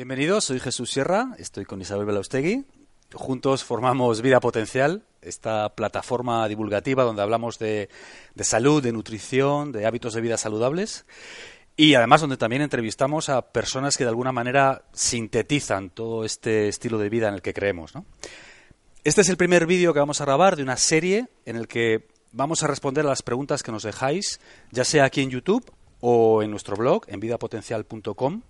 Bienvenidos, soy Jesús Sierra, estoy con Isabel Belaustegui. Juntos formamos Vida Potencial, esta plataforma divulgativa donde hablamos de, de salud, de nutrición, de hábitos de vida saludables. Y además donde también entrevistamos a personas que de alguna manera sintetizan todo este estilo de vida en el que creemos. Este es el primer vídeo que vamos a grabar de una serie en el que vamos a responder a las preguntas que nos dejáis, ya sea aquí en YouTube o en nuestro blog, en vidapotencial.com.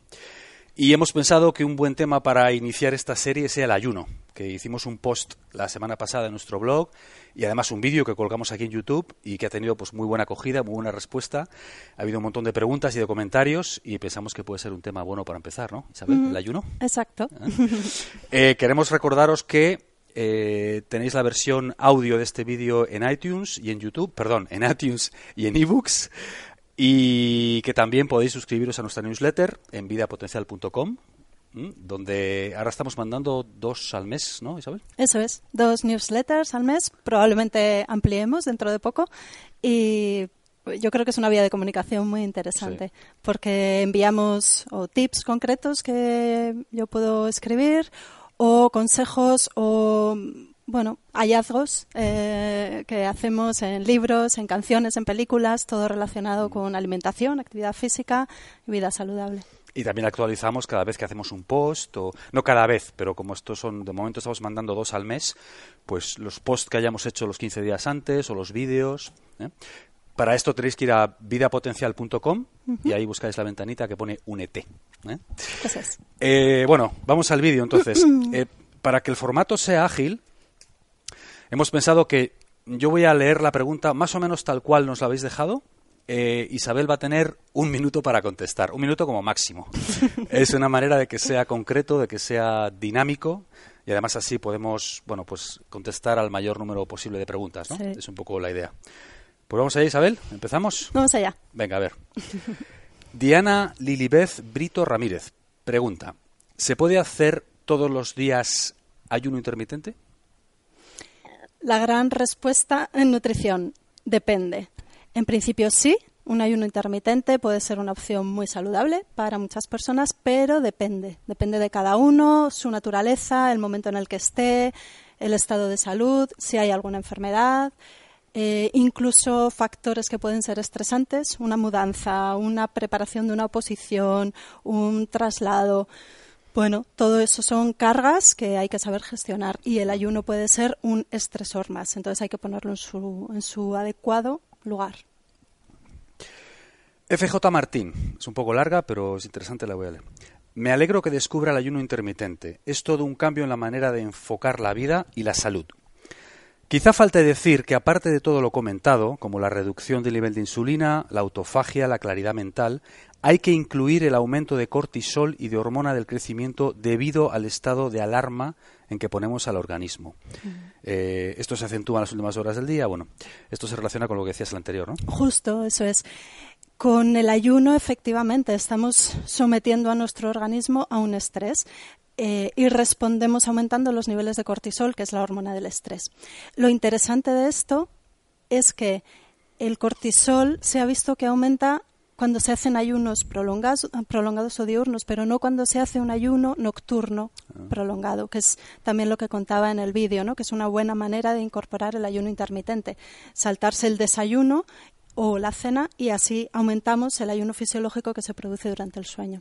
Y hemos pensado que un buen tema para iniciar esta serie sea el ayuno, que hicimos un post la semana pasada en nuestro blog y además un vídeo que colgamos aquí en YouTube y que ha tenido pues muy buena acogida, muy buena respuesta. Ha habido un montón de preguntas y de comentarios y pensamos que puede ser un tema bueno para empezar, ¿no? Isabel, el ayuno. Exacto. Eh, queremos recordaros que eh, tenéis la versión audio de este vídeo en iTunes y en YouTube, perdón, en iTunes y en eBooks. Y que también podéis suscribiros a nuestra newsletter en vidapotencial.com, donde ahora estamos mandando dos al mes, ¿no, Isabel? Eso es, dos newsletters al mes, probablemente ampliemos dentro de poco. Y yo creo que es una vía de comunicación muy interesante, porque enviamos o tips concretos que yo puedo escribir, o consejos, o bueno, hallazgos eh, que hacemos en libros, en canciones, en películas, todo relacionado con alimentación, actividad física y vida saludable. Y también actualizamos cada vez que hacemos un post, o no cada vez, pero como estos son, de momento estamos mandando dos al mes, pues los posts que hayamos hecho los 15 días antes o los vídeos. ¿eh? Para esto tenéis que ir a vidapotencial.com y ahí buscáis la ventanita que pone Únete. ¿eh? Eh, bueno, vamos al vídeo entonces. Para que el formato sea ágil, hemos pensado que yo voy a leer la pregunta más o menos tal cual nos la habéis dejado. Eh, Isabel va a tener un minuto para contestar, un minuto como máximo. es una manera de que sea concreto, de que sea dinámico y además así podemos, bueno, pues contestar al mayor número posible de preguntas, ¿no? Sí. Es un poco la idea. Pues vamos allá, Isabel, ¿empezamos? Vamos allá. Venga, a ver. Diana Lilibeth Brito Ramírez pregunta: ¿Se puede hacer todos los días ayuno intermitente? La gran respuesta en nutrición depende. En principio sí, un ayuno intermitente puede ser una opción muy saludable para muchas personas, pero depende. Depende de cada uno, su naturaleza, el momento en el que esté, el estado de salud, si hay alguna enfermedad, eh, incluso factores que pueden ser estresantes, una mudanza, una preparación de una oposición, un traslado. Bueno, todo eso son cargas que hay que saber gestionar y el ayuno puede ser un estresor más. Entonces hay que ponerlo en su, en su adecuado lugar. FJ Martín, es un poco larga, pero es interesante, la voy a leer. Me alegro que descubra el ayuno intermitente. Es todo un cambio en la manera de enfocar la vida y la salud. Quizá falte decir que aparte de todo lo comentado, como la reducción del nivel de insulina, la autofagia, la claridad mental, hay que incluir el aumento de cortisol y de hormona del crecimiento debido al estado de alarma en que ponemos al organismo. Eh, esto se acentúa en las últimas horas del día. Bueno, esto se relaciona con lo que decías el anterior, ¿no? Justo, eso es. Con el ayuno, efectivamente, estamos sometiendo a nuestro organismo a un estrés. eh, y respondemos aumentando los niveles de cortisol, que es la hormona del estrés. Lo interesante de esto es que el cortisol se ha visto que aumenta cuando se hacen ayunos prolongados, prolongados o diurnos, pero no cuando se hace un ayuno nocturno prolongado, que es también lo que contaba en el vídeo, ¿no? que es una buena manera de incorporar el ayuno intermitente. Saltarse el desayuno o la cena y así aumentamos el ayuno fisiológico que se produce durante el sueño.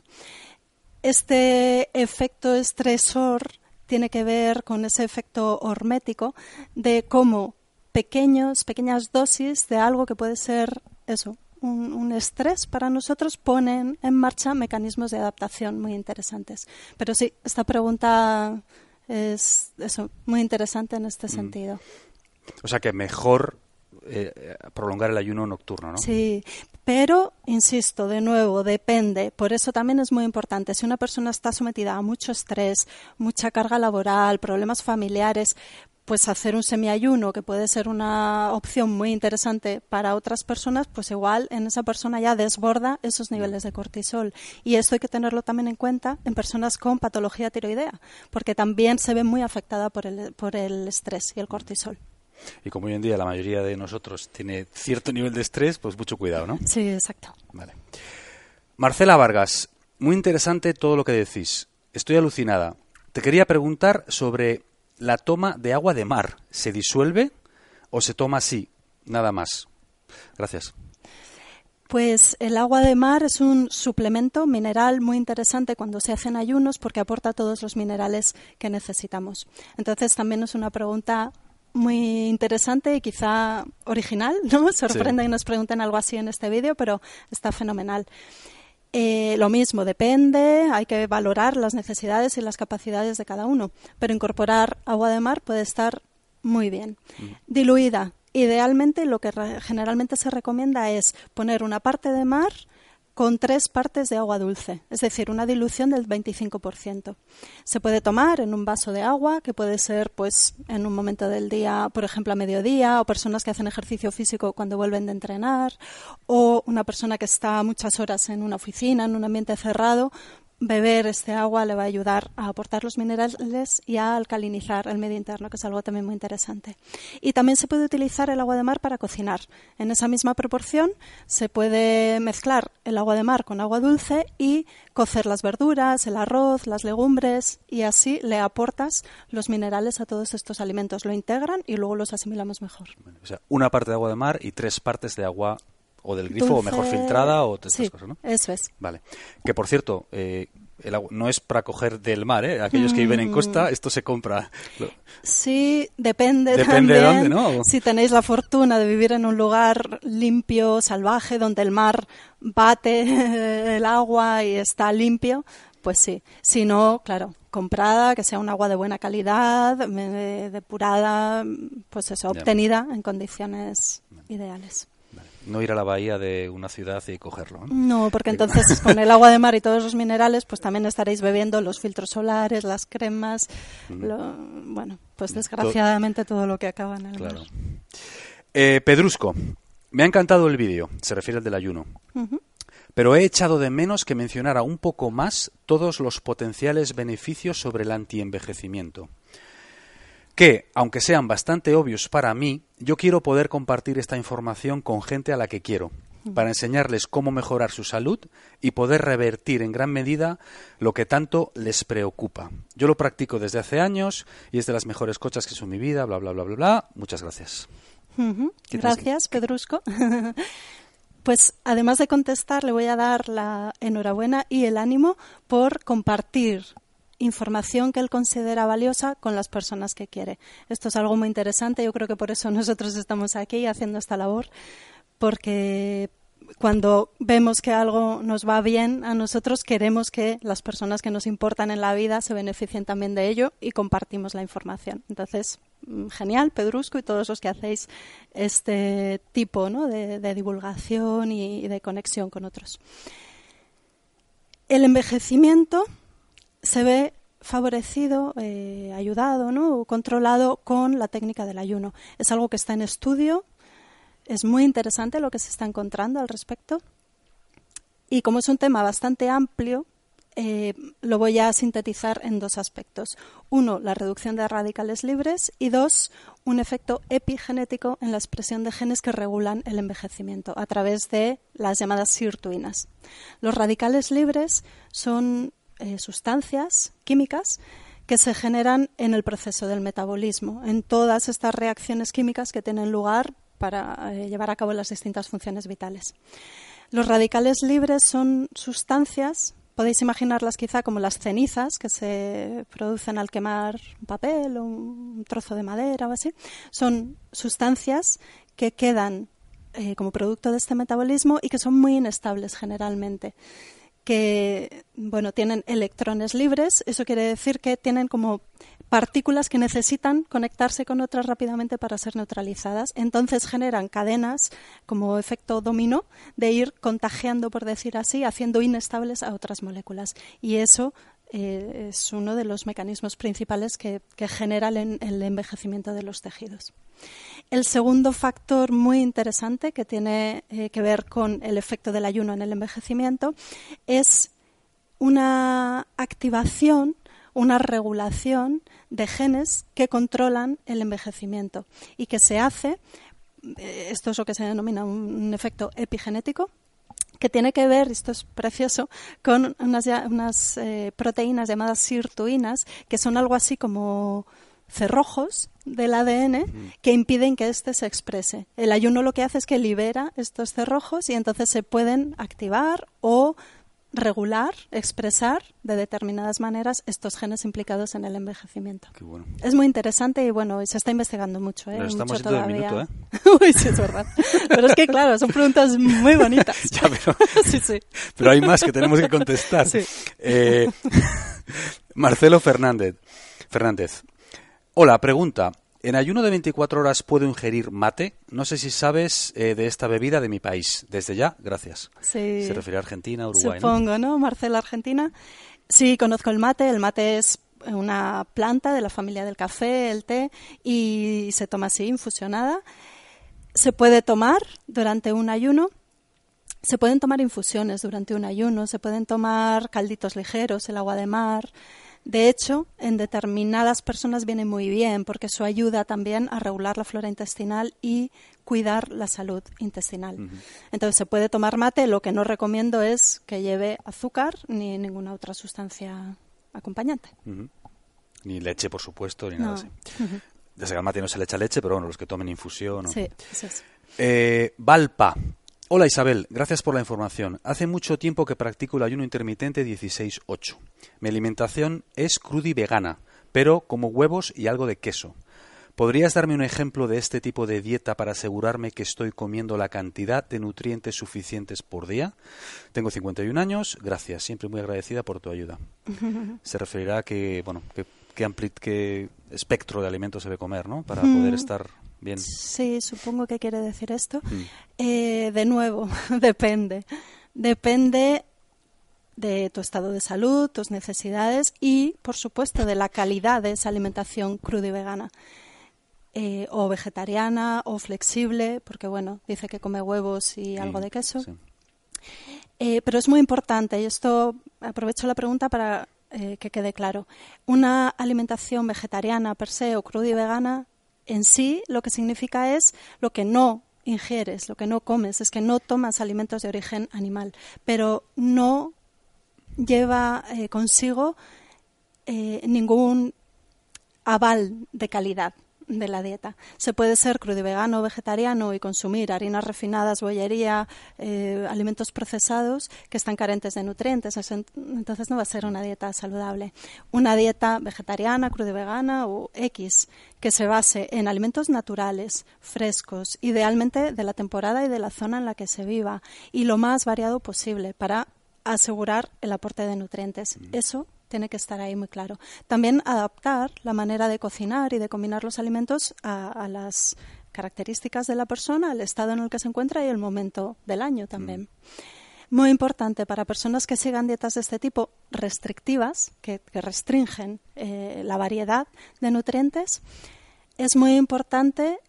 Este efecto estresor tiene que ver con ese efecto hormético de cómo pequeños, pequeñas dosis de algo que puede ser eso, un, un, estrés para nosotros ponen en marcha mecanismos de adaptación muy interesantes. Pero sí, esta pregunta es eso, muy interesante en este mm. sentido. O sea que mejor eh, prolongar el ayuno nocturno, ¿no? Sí, pero, insisto, de nuevo, depende. Por eso también es muy importante. Si una persona está sometida a mucho estrés, mucha carga laboral, problemas familiares, pues hacer un semiayuno, que puede ser una opción muy interesante para otras personas, pues igual en esa persona ya desborda esos niveles de cortisol. Y esto hay que tenerlo también en cuenta en personas con patología tiroidea, porque también se ve muy afectada por el, por el estrés y el cortisol. Y como hoy en día la mayoría de nosotros tiene cierto nivel de estrés, pues mucho cuidado, ¿no? Sí, exacto. Vale. Marcela Vargas, muy interesante todo lo que decís. estoy alucinada. Te quería preguntar sobre la toma de agua de mar. ¿Se disuelve o se toma así, nada más? Gracias. Pues el agua de mar es un suplemento mineral muy interesante cuando se hacen ayunos porque aporta todos los minerales que necesitamos. Entonces también es una pregunta muy interesante y quizá original, ¿no? Sorprende que nos pregunten algo así en este vídeo, pero está fenomenal. Eh, lo mismo, depende, hay que valorar las necesidades y las capacidades de cada uno, pero incorporar agua de mar puede estar muy bien. Mm. Diluida, Idealmente lo que generalmente se recomienda es poner una parte de mar con tres partes de agua dulce, es decir, una dilución del 25%. Se puede tomar en un vaso de agua, que puede ser pues en un momento del día, por ejemplo, a mediodía, o personas que hacen ejercicio físico cuando vuelven de entrenar, o una persona que está muchas horas en una oficina, en un ambiente cerrado, beber este agua le va a ayudar a aportar los minerales y a alcalinizar el medio interno, que es algo también muy interesante. Y también se puede utilizar el agua de mar para cocinar. En esa misma proporción se puede mezclar el agua de mar con agua dulce y cocer las verduras, el arroz, las legumbres y así le aportas los minerales a todos estos alimentos. Lo integran y luego los asimilamos mejor. O sea, una parte de agua de mar y tres partes de agua o del grifo o mejor filtrada o todas estas cosas, ¿no? Eso es. Vale. Que por cierto, eh, el agua no es para coger del mar, ¿eh? Aquellos que viven en costa, mm. esto se compra. Sí, depende, depende de dónde, ¿no? Si tenéis la fortuna de vivir en un lugar limpio, salvaje, donde el mar bate el agua y está limpio, pues sí. Si no, claro, comprada, que sea un agua de buena calidad, depurada, pues eso, obtenida en condiciones ideales no ir a la bahía de una ciudad y cogerlo. No, porque entonces con el agua de mar y todos los minerales, pues también estaréis bebiendo los filtros solares, las cremas, bueno, pues desgraciadamente todo lo que acaba en el claro. Eh, Pedrusco, me ha encantado el vídeo, se refiere al del ayuno. Pero he echado de menos que mencionara un poco más todos los potenciales beneficios sobre el antienvejecimiento que, aunque sean bastante obvios para mí, yo quiero poder compartir esta información con gente a la que quiero, para enseñarles cómo mejorar su salud y poder revertir en gran medida lo que tanto les preocupa. Yo lo practico desde hace años y es de las mejores cochas que son mi vida, bla, bla, bla, bla, bla. Muchas gracias. Gracias, Pedrusco. Pues además de contestar, le voy a dar la enhorabuena y el ánimo por compartir información que él considera valiosa con las personas que quiere. Esto es algo muy interesante, yo creo que por eso nosotros estamos aquí haciendo esta labor, porque cuando vemos que algo nos va bien a nosotros, queremos que las personas que nos importan en la vida se beneficien también de ello y compartimos la información. Entonces, mm, genial, Pedrusco y todos los que hacéis este tipo de, divulgación y de conexión con otros. El envejecimiento se ve favorecido, eh, ayudado ¿no? o controlado con la técnica del ayuno. Es algo que está en estudio, es muy interesante lo que se está encontrando al respecto. Y como es un tema bastante amplio, eh, lo voy a sintetizar en dos aspectos. Uno, la reducción de radicales libres y dos, un efecto epigenético en la expresión de genes que regulan el envejecimiento a través de las llamadas sirtuinas. Los radicales libres son eh, sustancias químicas que se generan en el proceso del metabolismo, en todas estas reacciones químicas que tienen lugar para eh, llevar a cabo las distintas funciones vitales. Los radicales libres son sustancias, podéis imaginarlas quizá como las cenizas que se producen al quemar un papel o un trozo de madera o así. Son sustancias que quedan eh, como producto de este metabolismo y que son muy inestables generalmente que bueno, tienen electrones libres, eso quiere decir que tienen como partículas que necesitan conectarse con otras rápidamente para ser neutralizadas. Entonces generan cadenas como efecto dominó de ir contagiando, por decir así, haciendo inestables a otras moléculas. Y eso eh, es uno de los mecanismos principales que, que genera el envejecimiento de los tejidos. El segundo factor muy interesante que tiene eh, que ver con el efecto del ayuno en el envejecimiento es una activación, una regulación de genes que controlan el envejecimiento y que se hace, eh, esto es lo que se denomina un efecto epigenético, que tiene que ver, esto es precioso, con unas, unas eh, proteínas llamadas sirtuinas, que son algo así como cerrojos del ADN que impiden que éste se exprese. El ayuno lo que hace es que libera estos cerrojos y entonces se pueden activar o regular, expresar de determinadas maneras estos genes implicados en el envejecimiento. Es muy interesante y bueno, se está investigando mucho. ¿eh? estamos mucho todavía. Minuto, ¿eh? Uy, sí, es verdad. Pero es que claro, son preguntas muy bonitas. ya, pero, sí, sí. pero hay más que tenemos que contestar. Eh, Marcelo Fernández. Fernández. Hola, pregunta. En ayuno de 24 horas puedo ingerir mate. No sé si sabes eh, de esta bebida de mi país. Desde ya, gracias. Sí. Se refiere a Argentina, Uruguay. Supongo, ¿no? Marcela, Argentina. Sí, conozco el mate. El mate es una planta de la familia del café, el té, y se toma así, infusionada. Se puede tomar durante un ayuno. Se pueden tomar infusiones durante un ayuno. Se pueden tomar calditos ligeros, el agua de mar. De hecho, en determinadas personas viene muy bien porque eso ayuda también a regular la flora intestinal y cuidar la salud intestinal. Entonces se puede tomar mate, lo que no recomiendo es que lleve azúcar ni ninguna otra sustancia acompañante. Ni leche, por supuesto, ni nada así. Desde que al mate no se le echa leche, pero bueno, los que tomen infusión. Sí, eso es. Eh, Valpa. Hola Isabel, gracias por la información. Hace mucho tiempo que practico el ayuno intermitente 16-8. Mi alimentación es cruda y vegana, pero como huevos y algo de queso. ¿Podrías darme un ejemplo de este tipo de dieta para asegurarme que estoy comiendo la cantidad de nutrientes suficientes por día? Tengo 51 años, gracias, siempre muy agradecida por tu ayuda. Se referirá a que, bueno, qué, qué espectro de alimentos se debe comer, ¿no? Para poder estar bien. Sí, supongo que quiere decir esto. Eh, de nuevo, depende. Depende de tu estado de salud, tus necesidades y, por supuesto, de la calidad de esa alimentación cruda y vegana. Eh, o vegetariana o flexible, porque bueno, dice que come huevos y algo de queso. Eh, pero es muy importante, y esto aprovecho la pregunta para eh, que quede claro. Una alimentación vegetariana per se o cruda y vegana en sí lo que significa es lo que no ingieres, lo que no comes, es que no tomas alimentos de origen animal, pero no lleva eh, consigo eh, ningún aval de calidad de la dieta. Se puede ser crudo vegano o vegetariano y consumir harinas refinadas, bollería, eh, alimentos procesados que están carentes de nutrientes. Entonces no va a ser una dieta saludable. Una dieta vegetariana, crudo vegana o X que se base en alimentos naturales, frescos, idealmente de la temporada y de la zona en la que se viva y lo más variado posible para asegurar el aporte de nutrientes. Mm. Eso tiene que estar ahí muy claro. También adaptar la manera de cocinar y de combinar los alimentos a, las características de la persona, al estado en el que se encuentra y el momento del año también. Mm. Muy importante para personas que sigan dietas de este tipo restrictivas, que, restringen eh, la variedad de nutrientes, es muy importante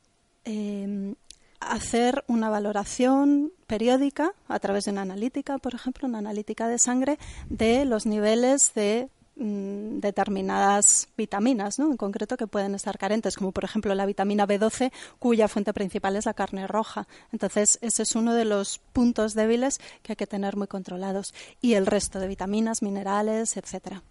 eh, hacer una valoración periódica a través de una analítica, por ejemplo, una analítica de sangre de los niveles de mm, determinadas vitaminas, ¿no? en concreto que pueden estar carentes, como por ejemplo la vitamina B12, cuya fuente principal es la carne roja. Entonces, ese es uno de los puntos débiles que hay que tener muy controlados. Y el resto de vitaminas, minerales, etcétera.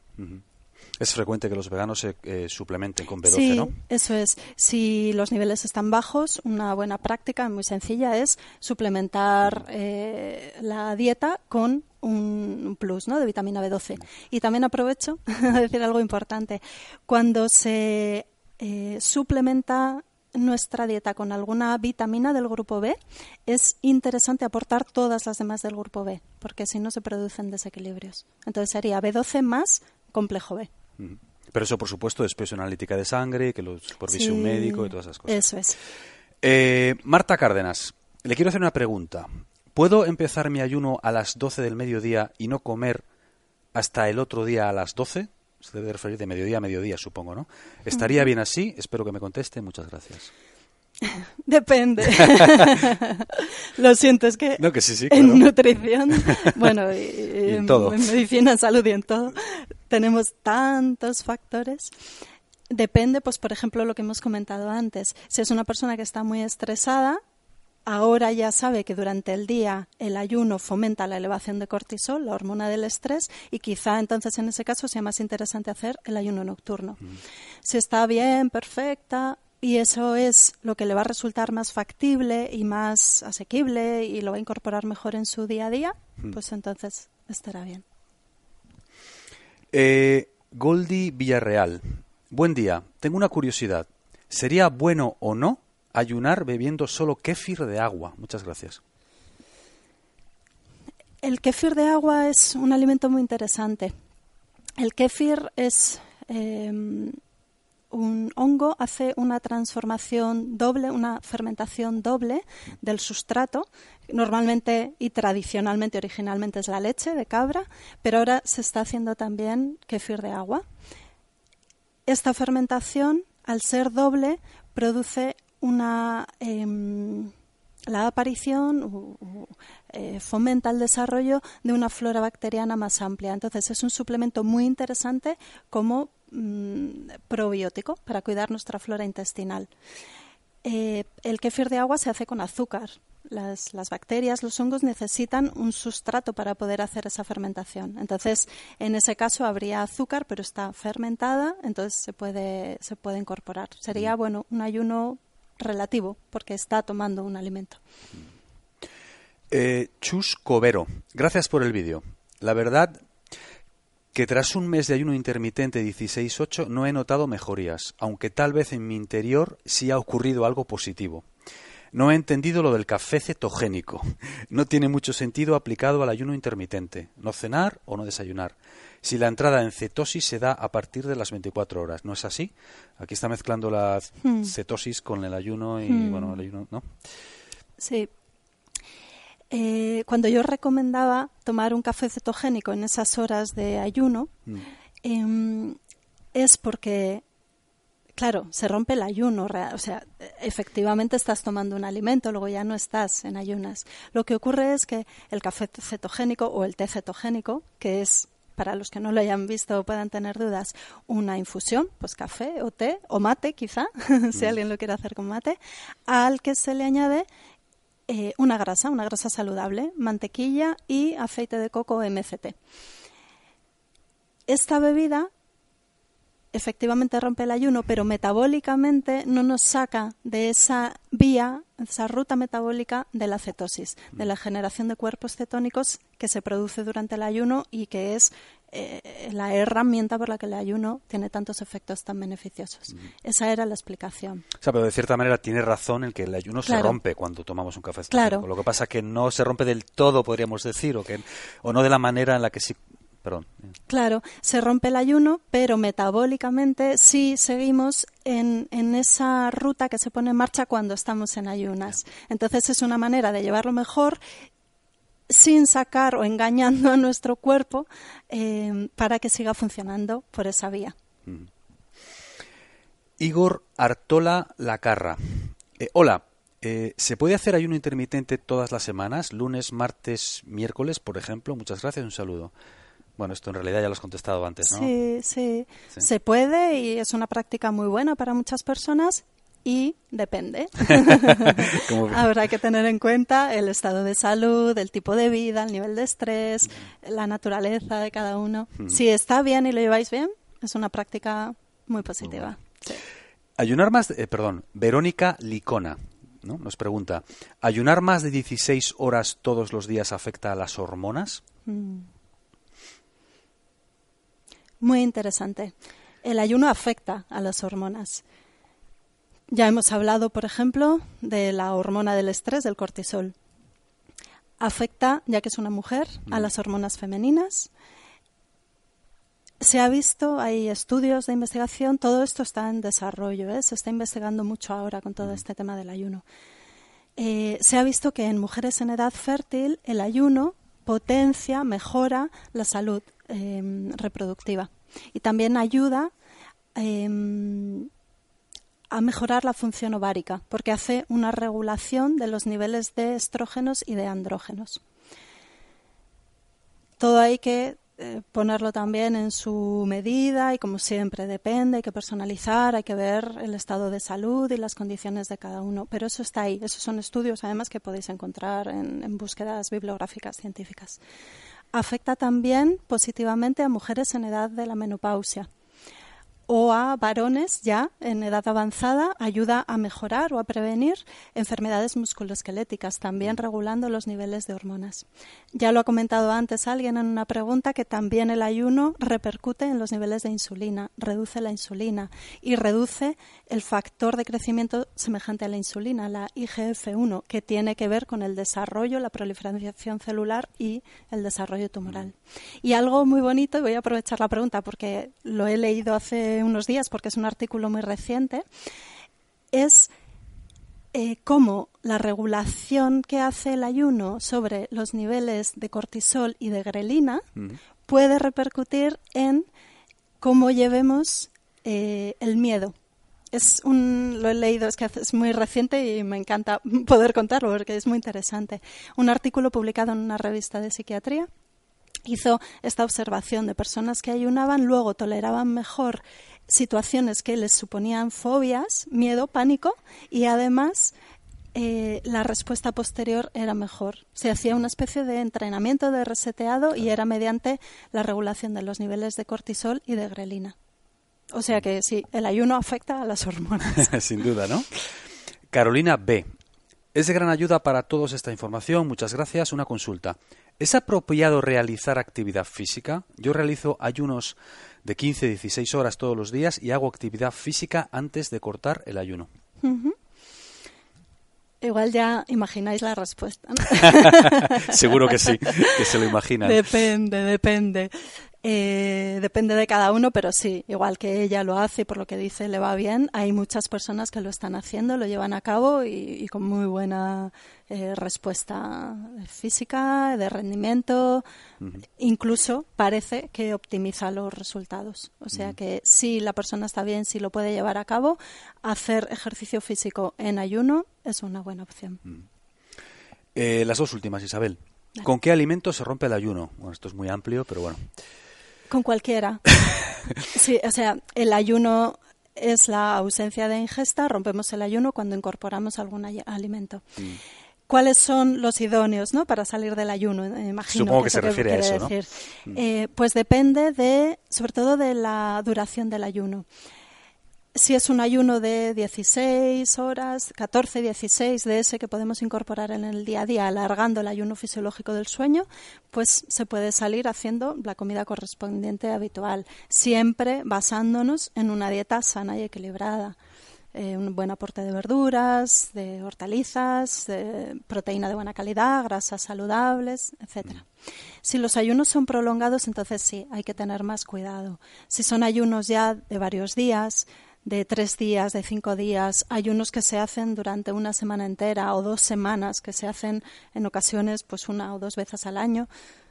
Es frecuente que los veganos se eh, suplementen con B12, sí, ¿no? Eso es. Si los niveles están bajos, una buena práctica muy sencilla es suplementar eh, la dieta con un plus ¿no? de vitamina B12. Y también aprovecho a decir algo importante. Cuando se eh, suplementa nuestra dieta con alguna vitamina del grupo B, es interesante aportar todas las demás del grupo B, porque si no se producen desequilibrios. Entonces sería B12 más complejo B. Pero eso, por supuesto, después una analítica de sangre, que lo supervise un médico y todas esas cosas. Eso es. Eh, Marta Cárdenas, le quiero hacer una pregunta. ¿Puedo empezar mi ayuno a las 12 del mediodía y no comer hasta el otro día a las 12? Se debe referir de mediodía a mediodía, supongo, ¿no? ¿Estaría bien así? Espero que me conteste. Muchas gracias. Depende. Lo siento, es que, no, que sí, sí, en nutrición, bueno, y, en, todo. en medicina, en salud y en todo, tenemos tantos factores. Depende, pues, por ejemplo, lo que hemos comentado antes. Si es una persona que está muy estresada, ahora ya sabe que durante el día el ayuno fomenta la elevación de cortisol, la hormona del estrés, y quizá entonces en ese caso sea más interesante hacer el ayuno nocturno. Mm. Si está bien, perfecta, y eso es lo que le va a resultar más factible y más asequible y lo va a incorporar mejor en su día a día, mm. pues entonces estará bien. Eh, Goldi Villarreal. Buen día. Tengo una curiosidad. ¿Sería bueno o no ayunar bebiendo solo kéfir de agua? Muchas gracias. El kéfir de agua es un alimento muy interesante. El kéfir es em, un hongo, hace una transformación doble, una fermentación doble del sustrato. Normalmente y tradicionalmente, originalmente es la leche de cabra, pero ahora se está haciendo también kéfir de agua. Esta fermentación, al ser doble, produce una em, la aparición eh, fomenta el desarrollo de una flora bacteriana más amplia. Entonces es un suplemento muy interesante como mm, probiótico para cuidar nuestra flora intestinal. Eh, el kéfir de agua se hace con azúcar. Las, las, bacterias, los hongos necesitan un sustrato para poder hacer esa fermentación. Entonces, en ese caso habría azúcar, pero está fermentada, entonces se puede, se puede incorporar. Sería, bueno, un ayuno relativo, porque está tomando un alimento. Eh, Chus Covero, gracias por el vídeo. La verdad que tras un mes de ayuno intermitente 16-8 no he notado mejorías, aunque tal vez en mi interior sí ha ocurrido algo positivo. No he entendido lo del café cetogénico. No tiene mucho sentido aplicado al ayuno intermitente, no cenar o no desayunar si la entrada en cetosis se da a partir de las 24 horas. ¿No es así? Aquí está mezclando la hmm. cetosis con el ayuno y, hmm. bueno, el ayuno, ¿no? Sí. Eh, cuando yo recomendaba tomar un café cetogénico en esas horas de ayuno, hmm. em, es porque claro, se rompe el ayuno, o sea, efectivamente estás tomando un alimento, luego ya no estás en ayunas. Lo que ocurre es que el café cetogénico o el té cetogénico, que es para los que no lo hayan visto o puedan tener dudas, una infusión, pues café o té o mate quizá, si mm. alguien lo quiere hacer con mate, al que se le añade eh, una grasa, una grasa saludable, mantequilla y aceite de coco MCT. Esta bebida efectivamente rompe el ayuno, pero metabólicamente no nos saca de esa vía, esa ruta metabólica de la cetosis, de la generación de cuerpos cetónicos que se produce durante el ayuno y que es eh, la herramienta por la que el ayuno tiene tantos efectos tan beneficiosos. Esa era la explicación. O sea, pero de cierta manera tiene razón en que el ayuno se rompe cuando tomamos un café. Claro. Lo que pasa es que no se rompe del todo, podríamos decir, o, que, o no de la manera en la que sí Claro, se rompe el ayuno, pero metabólicamente sí seguimos en, esa ruta que se pone en marcha cuando estamos en ayunas. Entonces es una manera de llevarlo mejor sin sacar o engañando a nuestro cuerpo eh, para que siga funcionando por esa vía. Mm. Igor Artola Lacarra. Eh, hola, eh, ¿se puede hacer ayuno intermitente todas las semanas? Lunes, martes, miércoles, por ejemplo. Muchas gracias, un saludo. Bueno, esto en realidad ya lo has contestado antes, ¿no? Sí, sí, Se puede y es una práctica muy buena para muchas personas y depende. Habrá que tener en cuenta el estado de salud, el tipo de vida, el nivel de estrés, la naturaleza de cada uno. Si está bien y lo lleváis bien, es una práctica muy positiva. Ayunar más, eh, perdón, Verónica Licona. ¿no? Nos pregunta, ¿ayunar más de 16 horas todos los días afecta a las hormonas? Mm. Muy interesante. El ayuno afecta a las hormonas. Ya hemos hablado, por ejemplo, de la hormona del estrés, del cortisol. Afecta, ya que es una mujer, a las hormonas femeninas. Se ha visto, hay estudios de investigación, todo esto está en desarrollo, ¿eh? se está investigando mucho ahora con todo este tema del ayuno. Eh, se ha visto que en mujeres en edad fértil el ayuno potencia, mejora la salud Em, reproductiva y también ayuda em, a mejorar la función ovárica porque hace una regulación de los niveles de estrógenos y de andrógenos. Todo hay que eh, ponerlo también en su medida y como siempre depende, hay que personalizar, hay que ver el estado de salud y las condiciones de cada uno. Pero eso está ahí, esos son estudios además que podéis encontrar en búsquedas bibliográficas científicas. Afecta también positivamente a mujeres en edad de la menopausia o a varones ya en edad avanzada ayuda a mejorar o a prevenir enfermedades musculoesqueléticas, también regulando los niveles de hormonas. Ya lo ha comentado antes alguien en una pregunta que también el ayuno repercute en los niveles de insulina, reduce la insulina y reduce el factor de crecimiento semejante a la insulina, la IGF-1, que tiene que ver con el desarrollo, la proliferación celular y el desarrollo tumoral. Y algo muy bonito, y voy a aprovechar la pregunta porque lo he leído hace unos días, porque es un artículo muy reciente, es eh, cómo la regulación que hace el ayuno sobre los niveles de cortisol y de grelina puede repercutir en cómo llevemos eh, el miedo. Es un, lo he leído, es que es muy reciente y me encanta poder contarlo porque es muy interesante. Un artículo publicado en una revista de psiquiatría hizo esta observación de personas que ayunaban, luego toleraban mejor situaciones que les suponían fobias, miedo, pánico y además eh, la respuesta posterior era mejor. Se hacía una especie de entrenamiento de reseteado y era mediante la regulación de los niveles de cortisol y de grelina. O sea que sí, el ayuno afecta a las hormonas. Sin duda, ¿no? Carolina B. Es de gran ayuda para todos esta información. Muchas gracias. Una consulta. ¿Es apropiado realizar actividad física? Yo realizo ayunos de 15-16 horas todos los días y hago actividad física antes de cortar el ayuno. Igual ya imagináis la respuesta. Seguro que sí, que se lo imaginan. Depende, depende. Eh, depende de cada uno, pero sí, igual que ella lo hace y por lo que dice le va bien, hay muchas personas que lo están haciendo, lo llevan a cabo y, con muy buena eh, respuesta física, de rendimiento, incluso parece que optimiza los resultados. O sea que si la persona está bien, si lo puede llevar a cabo, hacer ejercicio físico en ayuno es una buena opción. Eh, las dos últimas, Isabel. ¿Con qué alimento se rompe el ayuno? Bueno, esto es muy amplio, pero bueno. Con cualquiera. sí, o sea, el ayuno es la ausencia de ingesta, rompemos el ayuno cuando incorporamos algún alimento. Mm. ¿Cuáles son los idóneos ¿no? para salir del ayuno? Eh, imagino Supongo que, se refiere a eso, ¿no? Mm. Eh, pues depende de, sobre todo de la duración del ayuno si es un ayuno de 16 horas, 14, 16 de ese que podemos incorporar en el día a día, alargando el ayuno fisiológico del sueño, pues se puede salir haciendo la comida correspondiente habitual, siempre basándonos en una dieta sana y equilibrada. Eh, un buen aporte de verduras, de hortalizas, de proteína de buena calidad, grasas saludables, etcétera. Si los ayunos son prolongados, entonces sí, hay que tener más cuidado. Si son ayunos ya de varios días, de tres días, de cinco días. Hay unos que se hacen durante una semana entera o dos semanas, que se hacen en ocasiones pues una o dos veces al año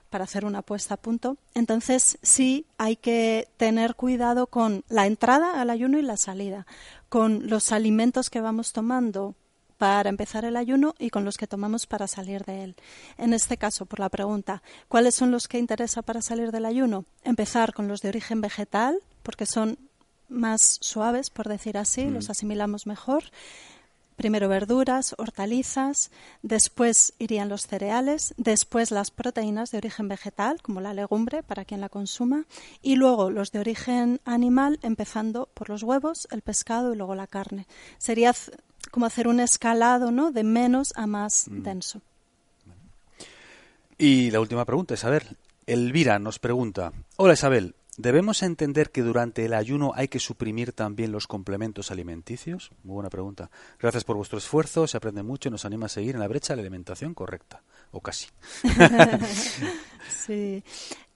para hacer una puesta a punto. Entonces sí hay que tener cuidado con la entrada al ayuno y la salida, con los alimentos que vamos tomando para empezar el ayuno y con los que tomamos para salir de él. En este caso, por la pregunta, ¿cuáles son los que interesa para salir del ayuno? Empezar con los de origen vegetal, porque son más suaves, por decir así, los mm. asimilamos mejor. Primero verduras, hortalizas, después irían los cereales, después las proteínas de origen vegetal, como la legumbre, para quien la consuma, y luego los de origen animal, empezando por los huevos, el pescado y luego la carne. Sería como hacer un escalado ¿no? de menos a más mm. denso. Y la última pregunta, Isabel. Elvira nos pregunta, hola Isabel, ¿Debemos entender que durante el ayuno hay que suprimir también los complementos alimenticios? Muy buena pregunta. Gracias por vuestro esfuerzo, se aprende mucho y nos anima a seguir en la brecha de la alimentación correcta, o casi. sí.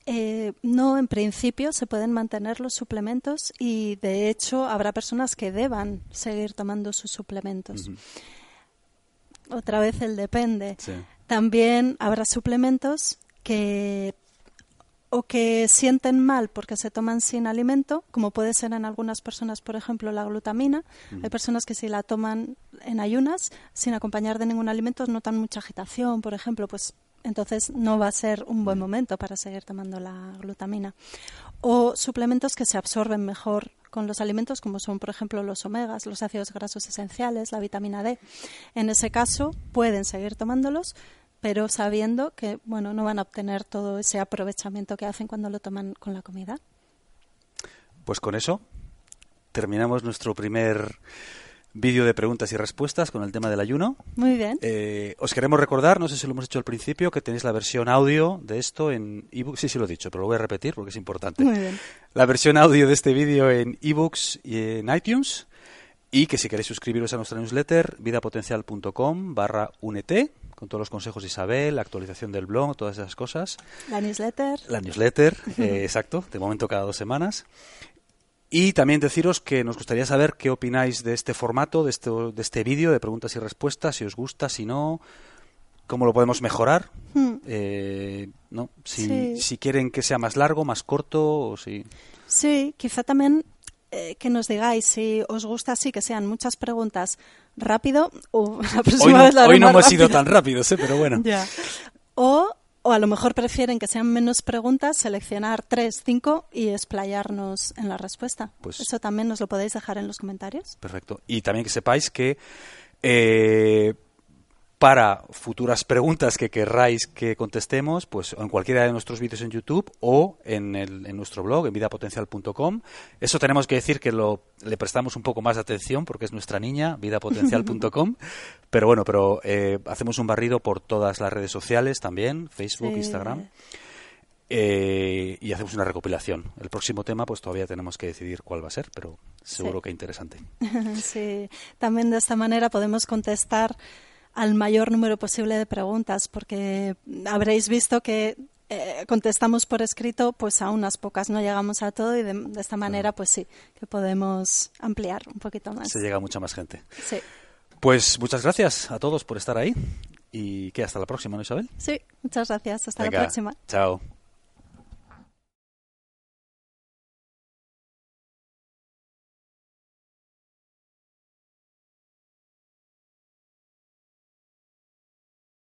Eh, no, en principio se pueden mantener los suplementos y de hecho habrá personas que deban seguir tomando sus suplementos. Otra vez el depende. También habrá suplementos que o que sienten mal porque se toman sin alimento, como puede ser en algunas personas, por ejemplo, la glutamina. Hay personas que si la toman en ayunas, sin acompañar de ningún alimento, notan mucha agitación, por ejemplo, pues entonces no va a ser un buen momento para seguir tomando la glutamina. O suplementos que se absorben mejor con los alimentos, como son, por ejemplo, los omegas, los ácidos grasos esenciales, la vitamina D. En ese caso, pueden seguir tomándolos, pero sabiendo que bueno, no van a obtener todo ese aprovechamiento que hacen cuando lo toman con la comida. Pues con eso terminamos nuestro primer vídeo de preguntas y respuestas con el tema del ayuno. Muy bien. Eh, os queremos recordar, no sé si lo hemos hecho al principio, que tenéis la versión audio de esto en ebook. Sí, sí lo he dicho, pero lo voy a repetir porque es importante. Muy bien. La versión audio de este vídeo en ebooks y en iTunes. Y que si queréis suscribiros a nuestra newsletter, vidapotencial.com barra unete, con todos los consejos de Isabel, la actualización del blog, todas esas cosas. La newsletter. La newsletter, eh, exacto, de momento cada dos semanas. Y también deciros que nos gustaría saber qué opináis de este formato, de este, de este vídeo de preguntas y respuestas, si os gusta, si no, cómo lo podemos mejorar. Hmm. Eh, ¿no? si, Sí. si quieren que sea más largo, más corto, o si... Sí, quizá también eh, que nos digáis si os gusta así, que sean muchas preguntas rápido o la próxima Hoy no, vez haré hoy no hemos sido rápido. tan rápidos, ¿eh? pero bueno. Ya. O, o a lo mejor prefieren que sean menos preguntas, seleccionar tres, cinco y explayarnos en la respuesta. Pues- Eso también nos lo podéis dejar en los comentarios. Perfecto. Y también que sepáis que eh, para futuras preguntas que querráis que contestemos, pues en cualquiera de nuestros vídeos en YouTube o en, el- en nuestro blog, en vidapotencial.com. Eso tenemos que decir que lo, le prestamos un poco más de atención porque es nuestra niña, vidapotencial.com. pero bueno, pero eh, hacemos un barrido por todas las redes sociales también, Facebook, Sí. Instagram. Eh, y hacemos una recopilación. El próximo tema, pues todavía tenemos que decidir cuál va a ser, pero seguro Sí. que interesante. sí. También de esta manera podemos contestar al mayor número posible de preguntas, porque habréis visto que eh, contestamos por escrito pues a unas pocas, no llegamos a todo y de, de esta manera pues sí, que podemos ampliar un poquito más. Se llega a mucha más gente. Sí, Pues muchas gracias a todos por estar ahí y que hasta la próxima, ¿no, Isabel? sí, muchas gracias. Hasta Venga, la próxima. Chao.